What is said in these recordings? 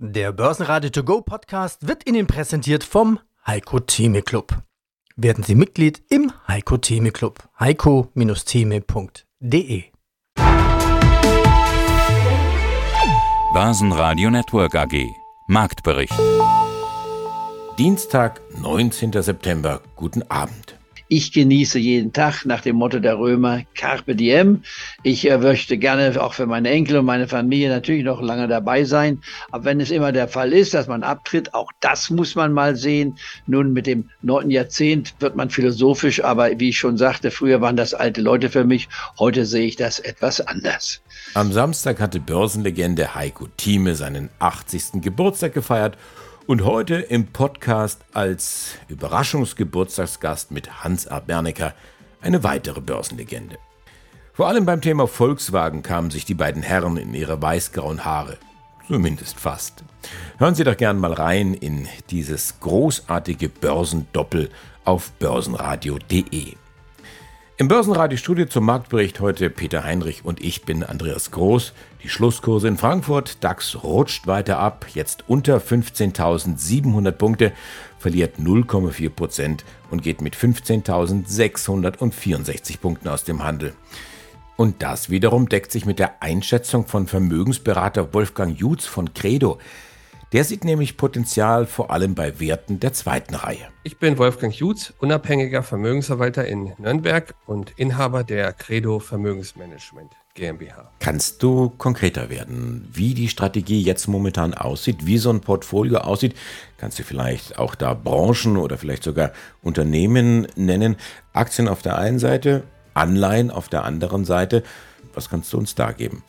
Der Börsenradio To Go Podcast wird Ihnen präsentiert vom Heiko Theme Club. Werden Sie Mitglied im Heiko Theme Club. heiko-theme.de Börsenradio Network AG Marktbericht Dienstag, 19. September. Guten Abend. Ich genieße jeden Tag nach dem Motto der Römer Carpe Diem. Ich äh, möchte gerne auch für meine Enkel und meine Familie natürlich noch lange dabei sein. Aber wenn es immer der Fall ist, dass man abtritt, auch das muss man mal sehen. Nun mit dem neunten Jahrzehnt wird man philosophisch, aber wie ich schon sagte, früher waren das alte Leute für mich. Heute sehe ich das etwas anders. Am Samstag hatte Börsenlegende Heiko Thieme seinen 80. Geburtstag gefeiert und heute im Podcast als Überraschungsgeburtstagsgast mit Hans A. Bernecker eine weitere Börsenlegende. Vor allem beim Thema Volkswagen kamen sich die beiden Herren in ihre weißgrauen Haare. Zumindest fast. Hören Sie doch gern mal rein in dieses großartige Börsendoppel auf börsenradio.de. Im Börsenradiostudio zum Marktbericht heute Peter Heinrich und ich bin Andreas Groß. Die Schlusskurse in Frankfurt, DAX rutscht weiter ab, jetzt unter 15.700 Punkte, verliert 0,4 Prozent und geht mit 15.664 Punkten aus dem Handel. Und das wiederum deckt sich mit der Einschätzung von Vermögensberater Wolfgang Jutz von Credo. Der sieht nämlich Potenzial vor allem bei Werten der zweiten Reihe. Ich bin Wolfgang Jutz, unabhängiger Vermögensverwalter in Nürnberg und Inhaber der Credo Vermögensmanagement GmbH. Kannst du konkreter werden, wie die Strategie jetzt momentan aussieht, wie so ein Portfolio aussieht? Kannst du vielleicht auch da Branchen oder vielleicht sogar Unternehmen nennen? Aktien auf der einen Seite, Anleihen auf der anderen Seite. Was kannst du uns da geben?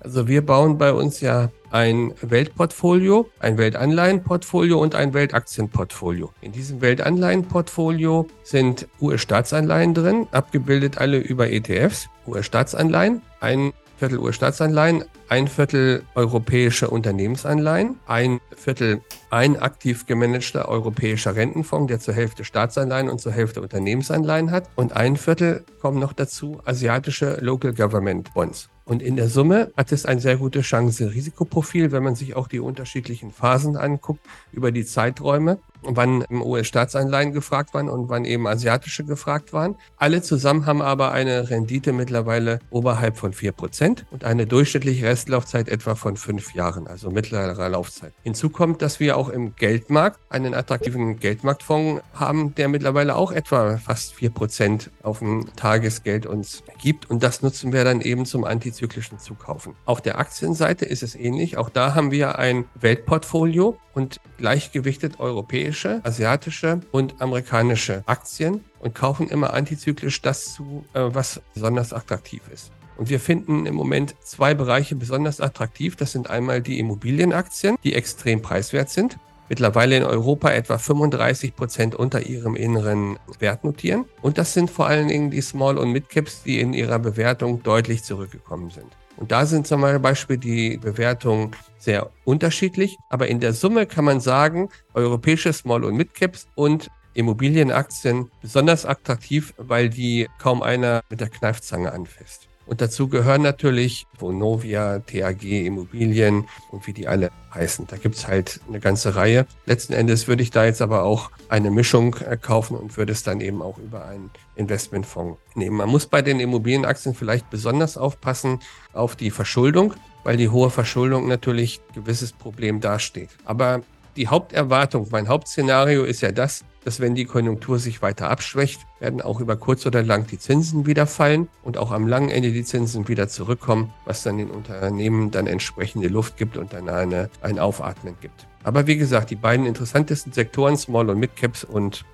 Also wir bauen bei uns ja ein Weltportfolio, ein Weltanleihenportfolio und ein Weltaktienportfolio. In diesem Weltanleihenportfolio sind US-Staatsanleihen drin, abgebildet alle über ETFs, US-Staatsanleihen, ein Viertel US-Staatsanleihen, ein Viertel europäische Unternehmensanleihen, ein Viertel ein aktiv gemanagter europäischer Rentenfonds, der zur Hälfte Staatsanleihen und zur Hälfte Unternehmensanleihen hat und ein Viertel kommen noch dazu asiatische Local Government Bonds. Und in der Summe hat es ein sehr gutes Chance-Risikoprofil, wenn man sich auch die unterschiedlichen Phasen anguckt über die Zeiträume, wann US-Staatsanleihen gefragt waren und wann eben asiatische gefragt waren. Alle zusammen haben aber eine Rendite mittlerweile oberhalb von 4% und eine durchschnittliche Restlaufzeit etwa von fünf Jahren, also mittlerer Laufzeit. Hinzu kommt, dass wir auch im Geldmarkt einen attraktiven Geldmarktfonds haben, der mittlerweile auch etwa fast 4% auf dem Tagesgeld uns gibt. Und das nutzen wir dann eben zum Antizyklismus antizyklischen Zukaufen. Auf der Aktienseite ist es ähnlich. Auch da haben wir ein Weltportfolio und gleichgewichtet europäische, asiatische und amerikanische Aktien und kaufen immer antizyklisch das zu, äh, was besonders attraktiv ist. Und wir finden im Moment zwei Bereiche besonders attraktiv. Das sind einmal die Immobilienaktien, die extrem preiswert sind mittlerweile in Europa etwa 35 Prozent unter ihrem inneren Wert notieren. Und das sind vor allen Dingen die Small- und Mid-Caps, die in ihrer Bewertung deutlich zurückgekommen sind. Und da sind zum Beispiel die Bewertungen sehr unterschiedlich. Aber in der Summe kann man sagen, europäische Small- und Mid-Caps und Immobilienaktien besonders attraktiv, weil die kaum einer mit der Kneifzange anfasst. Und dazu gehören natürlich Vonovia, TAG, Immobilien und wie die alle heißen. Da gibt's halt eine ganze Reihe. Letzten Endes würde ich da jetzt aber auch eine Mischung äh, kaufen und würde es dann eben auch über einen Investmentfonds nehmen. Man muss bei den Immobilienaktien vielleicht besonders aufpassen auf die Verschuldung, weil die hohe Verschuldung natürlich ein gewisses Problem dasteht. Aber die Haupterwartung, mein Hauptszenario ist ja das, dass wenn die Konjunktur sich weiter abschwächt, werden auch über kurz oder lang die Zinsen wieder fallen und auch am langen Ende die Zinsen wieder zurückkommen, was dann den Unternehmen dann entsprechende Luft gibt und dann eine, ein Aufatmen gibt. Aber wie gesagt, die beiden interessantesten Sektoren, Small- und Mid-Caps und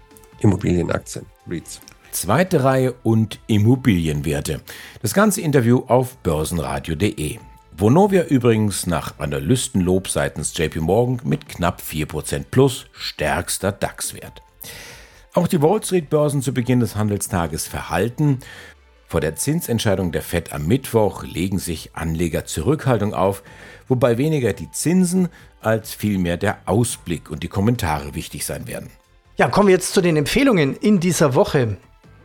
Immobilienaktien, REITs. Zweite Reihe und Immobilienwerte. Das ganze Interview auf börsenradio.de. Vonovia übrigens nach Analystenlob seitens JP Morgan mit knapp 4% plus stärkster DAX-Wert. Auch die Wall Street-Börsen zu Beginn des Handelstages verhalten. Vor der Zinsentscheidung der Fed am Mittwoch legen sich Anleger Zurückhaltung auf, wobei weniger die Zinsen als vielmehr der Ausblick und die Kommentare wichtig sein werden. Ja, kommen wir jetzt zu den Empfehlungen in dieser Woche.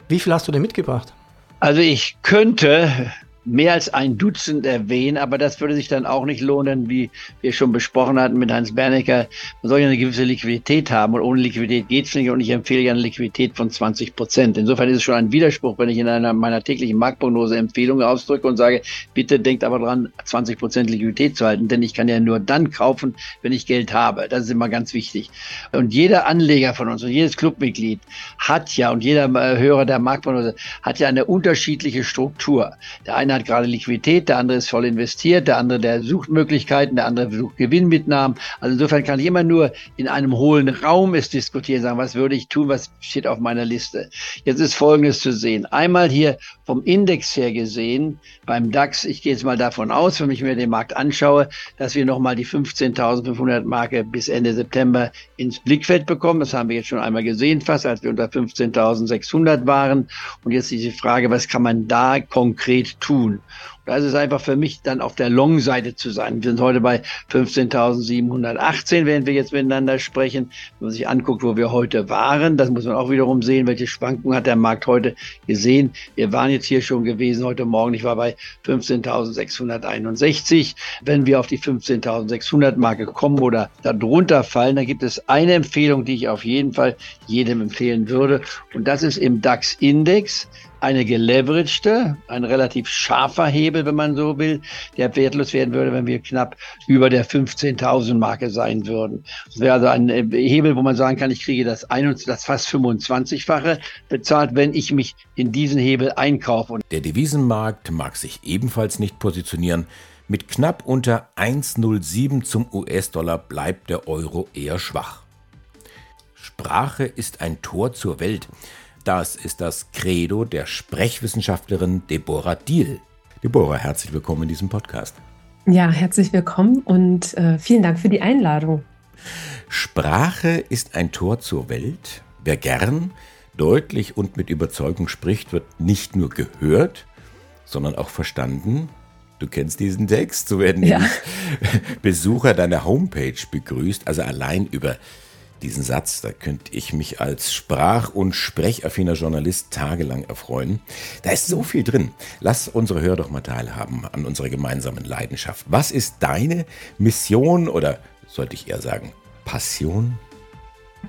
Wie viel hast du denn mitgebracht? Also ich könnte mehr als ein Dutzend erwähnen, aber das würde sich dann auch nicht lohnen, wie wir schon besprochen hatten mit Hans Bernecker. Man soll ja eine gewisse Liquidität haben und ohne Liquidität geht es nicht und ich empfehle ja eine Liquidität von 20 Prozent. Insofern ist es schon ein Widerspruch, wenn ich in einer meiner täglichen Marktprognose Empfehlungen ausdrücke und sage, bitte denkt aber dran, 20 Prozent Liquidität zu halten, denn ich kann ja nur dann kaufen, wenn ich Geld habe. Das ist immer ganz wichtig. Und jeder Anleger von uns und jedes Clubmitglied hat ja und jeder äh, Hörer der Marktprognose hat ja eine unterschiedliche Struktur. Der eine hat gerade Liquidität, der andere ist voll investiert, der andere, der sucht Möglichkeiten, der andere sucht Gewinnmitnahmen. Also insofern kann ich immer nur in einem hohlen Raum es diskutieren, sagen, was würde ich tun, was steht auf meiner Liste. Jetzt ist Folgendes zu sehen. Einmal hier vom Index her gesehen, beim DAX, ich gehe jetzt mal davon aus, wenn ich mir den Markt anschaue, dass wir nochmal die 15.500 Marke bis Ende September ins Blickfeld bekommen. Das haben wir jetzt schon einmal gesehen, fast als wir unter 15.600 waren. Und jetzt ist die Frage, was kann man da konkret tun? Da ist es einfach für mich dann auf der Long-Seite zu sein. Wir sind heute bei 15.718, während wir jetzt miteinander sprechen. Wenn man sich anguckt, wo wir heute waren, das muss man auch wiederum sehen, welche Schwankungen hat der Markt heute gesehen. Wir waren jetzt hier schon gewesen heute Morgen. Ich war bei 15.661. Wenn wir auf die 15.600 Marke kommen oder darunter fallen, dann gibt es eine Empfehlung, die ich auf jeden Fall jedem empfehlen würde. Und das ist im DAX-Index eine geleveragte, ein relativ scharfer Hebel, wenn man so will, der wertlos werden würde, wenn wir knapp über der 15.000 Marke sein würden. Das wäre also ein äh, Hebel, wo man sagen kann, ich kriege das, ein, das fast 25-fache bezahlt, wenn ich mich in diesen Hebel einkaufe. Der Devisenmarkt mag sich ebenfalls nicht positionieren. Mit knapp unter 1,07 zum US-Dollar bleibt der Euro eher schwach. Sprache ist ein Tor zur Welt. Das ist das Credo der Sprechwissenschaftlerin Deborah Diel. Deborah, herzlich willkommen in diesem Podcast. Ja, herzlich willkommen und äh, vielen Dank für die Einladung. Sprache ist ein Tor zur Welt. Wer gern, deutlich und mit Überzeugung spricht, wird nicht nur gehört, sondern auch verstanden. Du kennst diesen Text, so werden ja. Besucher deiner Homepage begrüßt, also allein über diesen Satz, da könnte ich mich als sprach- und sprechaffiner Journalist tagelang erfreuen. Da ist so viel drin. Lass unsere Hörer doch mal teilhaben an unserer gemeinsamen Leidenschaft. Was ist deine Mission oder sollte ich eher sagen Passion?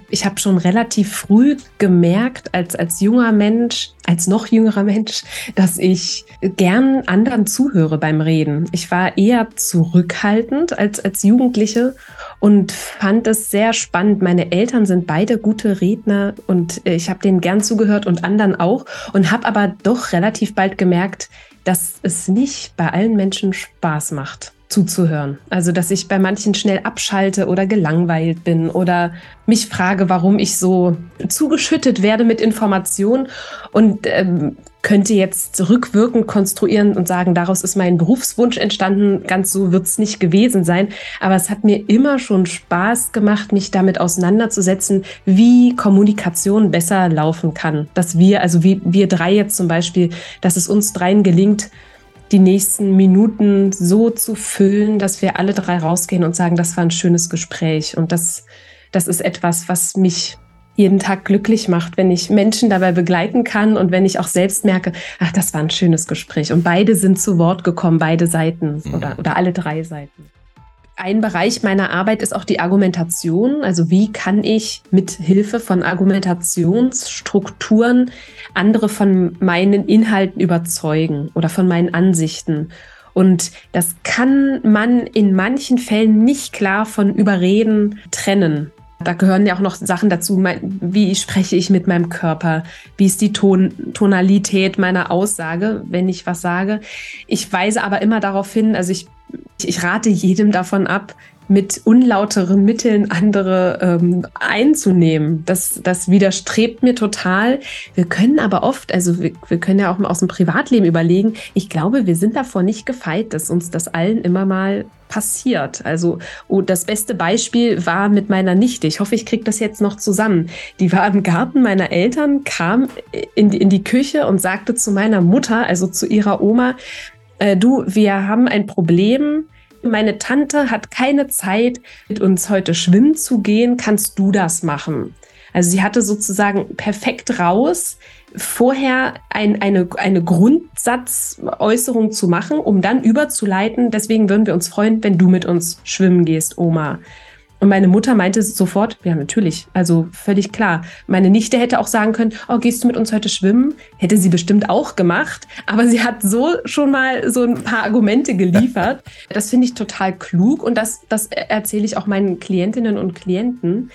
Ich habe schon relativ früh gemerkt, als, als junger Mensch, als noch jüngerer Mensch, dass ich gern anderen zuhöre beim Reden. Ich war eher zurückhaltend als, als Jugendliche und fand es sehr spannend. Meine Eltern sind beide gute Redner und ich habe denen gern zugehört und anderen auch und habe aber doch relativ bald gemerkt, dass es nicht bei allen Menschen Spaß macht zuzuhören. Also, dass ich bei manchen schnell abschalte oder gelangweilt bin oder mich frage, warum ich so zugeschüttet werde mit Informationen und ähm, könnte jetzt rückwirkend konstruieren und sagen, daraus ist mein Berufswunsch entstanden. Ganz so wird es nicht gewesen sein. Aber es hat mir immer schon Spaß gemacht, mich damit auseinanderzusetzen, wie Kommunikation besser laufen kann. Dass wir, also wie wir drei jetzt zum Beispiel, dass es uns dreien gelingt, die nächsten Minuten so zu füllen, dass wir alle drei rausgehen und sagen, das war ein schönes Gespräch. Und das, das ist etwas, was mich jeden Tag glücklich macht, wenn ich Menschen dabei begleiten kann und wenn ich auch selbst merke, ach, das war ein schönes Gespräch. Und beide sind zu Wort gekommen, beide Seiten mhm. oder, oder alle drei Seiten ein Bereich meiner Arbeit ist auch die Argumentation. Also wie kann ich mit Hilfe von Argumentationsstrukturen andere von meinen Inhalten überzeugen oder von meinen Ansichten? Und das kann man in manchen Fällen nicht klar von Überreden trennen. Da gehören ja auch noch Sachen dazu, wie spreche ich mit meinem Körper, wie ist die Ton Tonalität meiner Aussage, wenn ich was sage. Ich weise aber immer darauf hin, also ich ich rate jedem davon ab, mit unlauteren Mitteln andere ähm, einzunehmen. Das, das widerstrebt mir total. Wir können aber oft, also wir, wir können ja auch aus dem Privatleben überlegen, ich glaube, wir sind davor nicht gefeit, dass uns das allen immer mal passiert. Also oh, das beste Beispiel war mit meiner Nichte. Ich hoffe, ich kriege das jetzt noch zusammen. Die war im Garten meiner Eltern, kam in die, in die Küche und sagte zu meiner Mutter, also zu ihrer Oma, äh, du, wir haben ein Problem. Meine Tante hat keine Zeit, mit uns heute schwimmen zu gehen. Kannst du das machen? Also sie hatte sozusagen perfekt raus, vorher ein, eine, eine Grundsatzáußerung zu machen, um dann überzuleiten. Deswegen würden wir uns freuen, wenn du mit uns schwimmen gehst, Oma. Und meine Mutter meinte sofort, ja, natürlich, also völlig klar. Meine Nichte hätte auch sagen können, oh, gehst du mit uns heute schwimmen? Hätte sie bestimmt auch gemacht. Aber sie hat so schon mal so ein paar Argumente geliefert. Das finde ich total klug und das, das erzähle ich auch meinen Klientinnen und Klienten.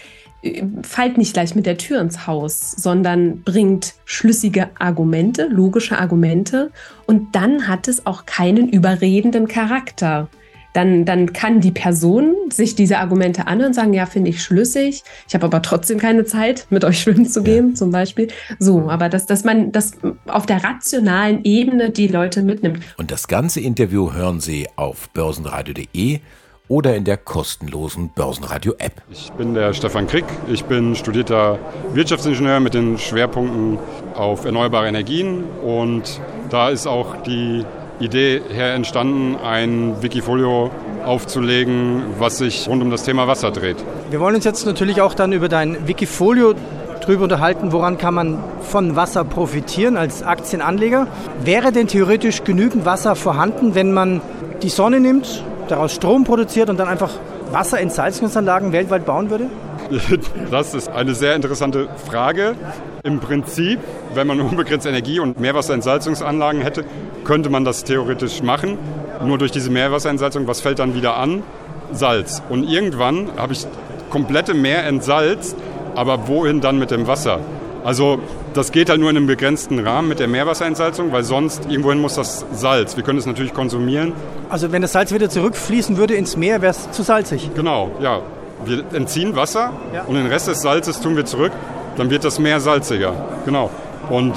Fallt nicht gleich mit der Tür ins Haus, sondern bringt schlüssige Argumente, logische Argumente und dann hat es auch keinen überredenden Charakter dann, dann kann die Person sich diese Argumente anhören und sagen, ja, finde ich schlüssig. Ich habe aber trotzdem keine Zeit, mit euch schwimmen zu gehen, ja. zum Beispiel. So, aber dass, dass man das auf der rationalen Ebene die Leute mitnimmt. Und das ganze Interview hören Sie auf börsenradio.de oder in der kostenlosen Börsenradio-App. Ich bin der Stefan Krick. Ich bin studierter Wirtschaftsingenieur mit den Schwerpunkten auf erneuerbare Energien. Und da ist auch die Idee her entstanden, ein Wikifolio aufzulegen, was sich rund um das Thema Wasser dreht. Wir wollen uns jetzt natürlich auch dann über dein Wikifolio drüber unterhalten, woran kann man von Wasser profitieren als Aktienanleger. Wäre denn theoretisch genügend Wasser vorhanden, wenn man die Sonne nimmt, daraus Strom produziert und dann einfach Wasserentsalzungsanlagen weltweit bauen würde? Das ist eine sehr interessante Frage. Im Prinzip, wenn man unbegrenzt Energie und Meerwasserentsalzungsanlagen hätte, könnte man das theoretisch machen. Nur durch diese Meerwasserentsalzung, was fällt dann wieder an? Salz. Und irgendwann habe ich komplette Meer entsalzt, aber wohin dann mit dem Wasser? Also das geht halt nur in einem begrenzten Rahmen mit der Meerwasserentsalzung, weil sonst irgendwohin muss das Salz. Wir können es natürlich konsumieren. Also wenn das Salz wieder zurückfließen würde ins Meer, wäre es zu salzig. Genau, ja. Wir entziehen Wasser ja. und den Rest des Salzes tun wir zurück, dann wird das Meer salziger. Genau. Und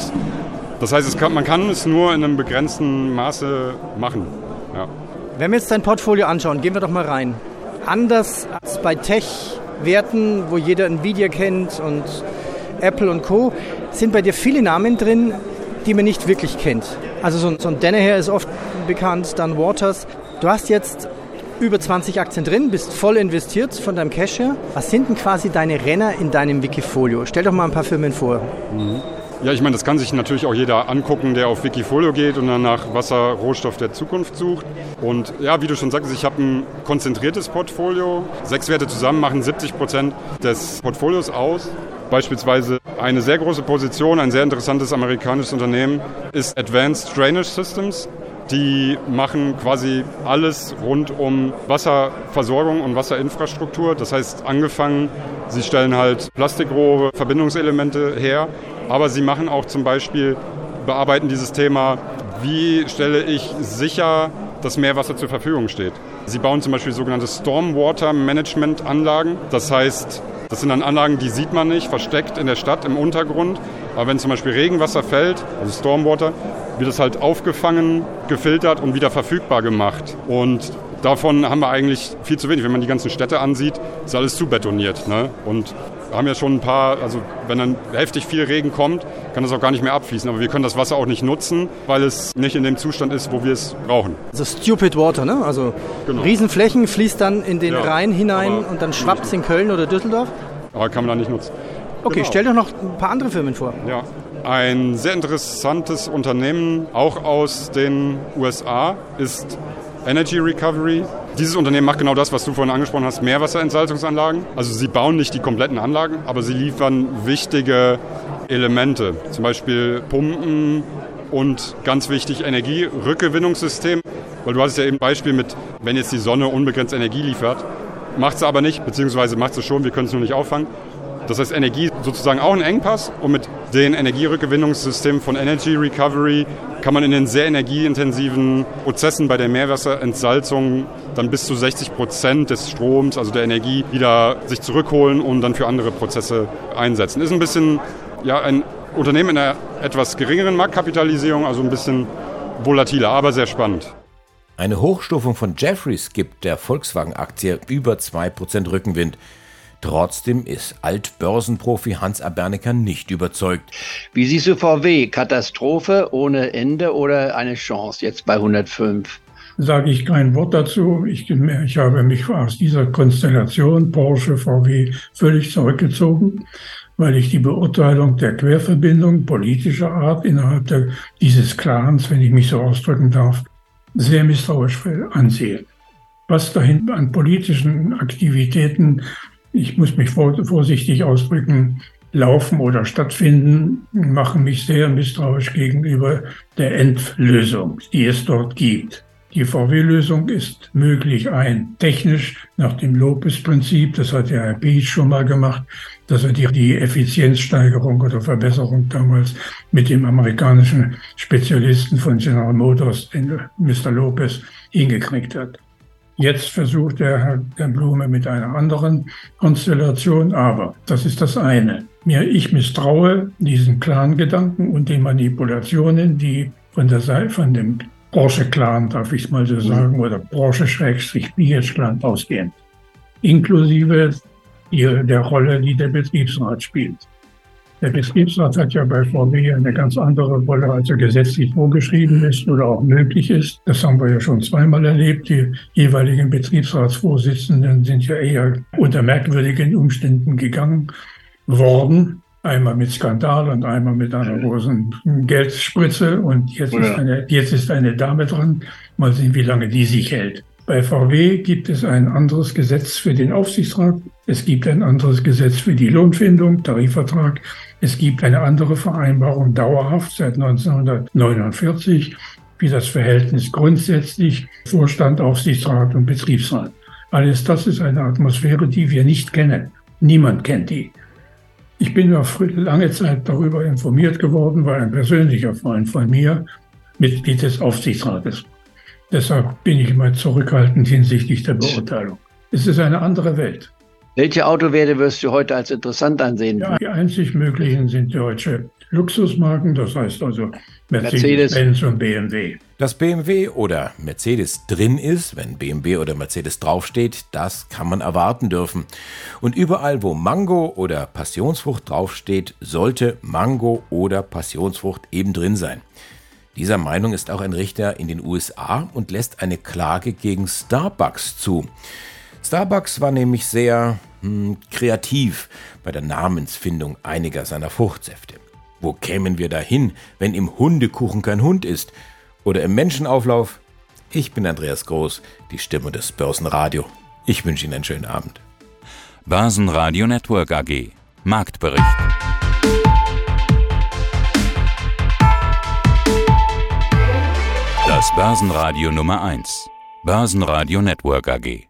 das heißt, kann, man kann es nur in einem begrenzten Maße machen. Ja. Wenn wir jetzt dein Portfolio anschauen, gehen wir doch mal rein. Anders als bei Tech-Werten, wo jeder Nvidia kennt und Apple und Co., sind bei dir viele Namen drin, die man nicht wirklich kennt. Also so, so ein Danaher ist oft bekannt, dann Waters. Du hast jetzt über 20 Aktien drin, bist voll investiert von deinem Cash her. Was sind denn quasi deine Renner in deinem Wikifolio? Stell doch mal ein paar Firmen vor. Mhm. Ja, ich meine, das kann sich natürlich auch jeder angucken, der auf Wikifolio geht und dann nach Wasserrohstoff der Zukunft sucht. Und ja, wie du schon sagst, ich habe ein konzentriertes Portfolio. Sechs Werte zusammen machen 70 Prozent des Portfolios aus. Beispielsweise eine sehr große Position, ein sehr interessantes amerikanisches Unternehmen ist Advanced Drainage Systems. Die machen quasi alles rund um Wasserversorgung und Wasserinfrastruktur. Das heißt, angefangen, sie stellen halt Plastikrohre, Verbindungselemente her, aber sie machen auch zum Beispiel, bearbeiten dieses Thema, wie stelle ich sicher, dass Meerwasser zur Verfügung steht. Sie bauen zum Beispiel sogenannte Stormwater Management Anlagen. Das heißt, das sind dann Anlagen, die sieht man nicht, versteckt in der Stadt im Untergrund. Aber wenn zum Beispiel Regenwasser fällt, also Stormwater, wird es halt aufgefangen, gefiltert und wieder verfügbar gemacht. Und davon haben wir eigentlich viel zu wenig. Wenn man die ganzen Städte ansieht, ist alles zu betoniert. Ne? Und haben ja schon ein paar, also wenn dann heftig viel Regen kommt, kann das auch gar nicht mehr abfließen. Aber wir können das Wasser auch nicht nutzen, weil es nicht in dem Zustand ist, wo wir es brauchen. Also stupid water, ne? Also genau. Riesenflächen fließt dann in den ja, Rhein hinein und dann schwappt es in Köln oder Düsseldorf. Aber kann man da nicht nutzen. Okay, genau. stell doch noch ein paar andere Firmen vor. Ja, ein sehr interessantes Unternehmen, auch aus den USA, ist Energy Recovery. Dieses Unternehmen macht genau das, was du vorhin angesprochen hast, Meerwasserentsalzungsanlagen. Also sie bauen nicht die kompletten Anlagen, aber sie liefern wichtige Elemente, zum Beispiel Pumpen und ganz wichtig Energierückgewinnungssystem. Weil du hast ja eben ein Beispiel mit, wenn jetzt die Sonne unbegrenzt Energie liefert, macht sie aber nicht, beziehungsweise macht sie schon, wir können es nur nicht auffangen. Das heißt, Energie sozusagen auch ein Engpass und mit den Energierückgewinnungssystemen von Energy Recovery kann man in den sehr energieintensiven Prozessen bei der Meerwasserentsalzung dann bis zu 60 Prozent des Stroms, also der Energie, wieder sich zurückholen und dann für andere Prozesse einsetzen. Ist ein bisschen ja, ein Unternehmen in einer etwas geringeren Marktkapitalisierung, also ein bisschen volatiler, aber sehr spannend. Eine Hochstufung von Jeffries gibt der Volkswagen-Aktie über 2% Rückenwind. Trotzdem ist Altbörsenprofi Hans Abernecker nicht überzeugt. Wie siehst du VW? Katastrophe ohne Ende oder eine Chance jetzt bei 105? Sage ich kein Wort dazu. Ich, ich habe mich aus dieser Konstellation Porsche, VW völlig zurückgezogen weil ich die Beurteilung der Querverbindung politischer Art innerhalb der, dieses Clans, wenn ich mich so ausdrücken darf, sehr misstrauisch ansehe. Was dahin an politischen Aktivitäten, ich muss mich vorsichtig ausdrücken, laufen oder stattfinden, machen mich sehr misstrauisch gegenüber der Endlösung, die es dort gibt. Die VW-Lösung ist möglich ein technisch nach dem Lopez-Prinzip, das hat der Herr Beach schon mal gemacht, dass er die, Effizienzsteigerung oder Verbesserung damals mit dem amerikanischen Spezialisten von General Motors, Mr. Lopez, hingekriegt hat. Jetzt versucht der Herr Blume mit einer anderen Konstellation, aber das ist das eine. Mir, ich misstraue diesen Clan-Gedanken und den Manipulationen, die von der Seite, von dem Porsche-Clan, darf ich es mal so mhm. sagen, oder Porsche-BH-Clan ausgehen. Inklusive der Rolle, die der Betriebsrat spielt. Der Betriebsrat hat ja bei VW eine ganz andere Rolle, als er gesetzlich vorgeschrieben ist oder auch möglich ist. Das haben wir ja schon zweimal erlebt. Die jeweiligen Betriebsratsvorsitzenden sind ja eher unter merkwürdigen Umständen gegangen worden. Einmal mit Skandal und einmal mit einer großen Geldspritze. Und jetzt, ja. ist eine, jetzt ist eine Dame dran. Mal sehen, wie lange die sich hält. Bei VW gibt es ein anderes Gesetz für den Aufsichtsrat. Es gibt ein anderes Gesetz für die Lohnfindung, Tarifvertrag. Es gibt eine andere Vereinbarung dauerhaft seit 1949, wie das Verhältnis grundsätzlich Vorstand, Aufsichtsrat und Betriebsrat. Alles das ist eine Atmosphäre, die wir nicht kennen. Niemand kennt die. Ich bin ja lange Zeit darüber informiert geworden, weil ein persönlicher Freund von mir Mitglied des Aufsichtsrates. Deshalb bin ich immer zurückhaltend hinsichtlich der Beurteilung. Es ist eine andere Welt. Welche Autowerte wirst du heute als interessant ansehen? Ja, die einzig möglichen sind deutsche Luxusmarken, das heißt also Mercedes, Benz und BMW. Dass BMW oder Mercedes drin ist, wenn BMW oder Mercedes draufsteht, das kann man erwarten dürfen. Und überall, wo Mango oder Passionsfrucht draufsteht, sollte Mango oder Passionsfrucht eben drin sein. Dieser Meinung ist auch ein Richter in den USA und lässt eine Klage gegen Starbucks zu. Starbucks war nämlich sehr hm, kreativ bei der Namensfindung einiger seiner Fruchtsäfte. Wo kämen wir dahin, wenn im Hundekuchen kein Hund ist? Oder im Menschenauflauf? Ich bin Andreas Groß, die Stimme des Börsenradio. Ich wünsche Ihnen einen schönen Abend. Börsenradio Network AG Marktbericht. Das Börsenradio Nummer 1. Börsenradio Network AG.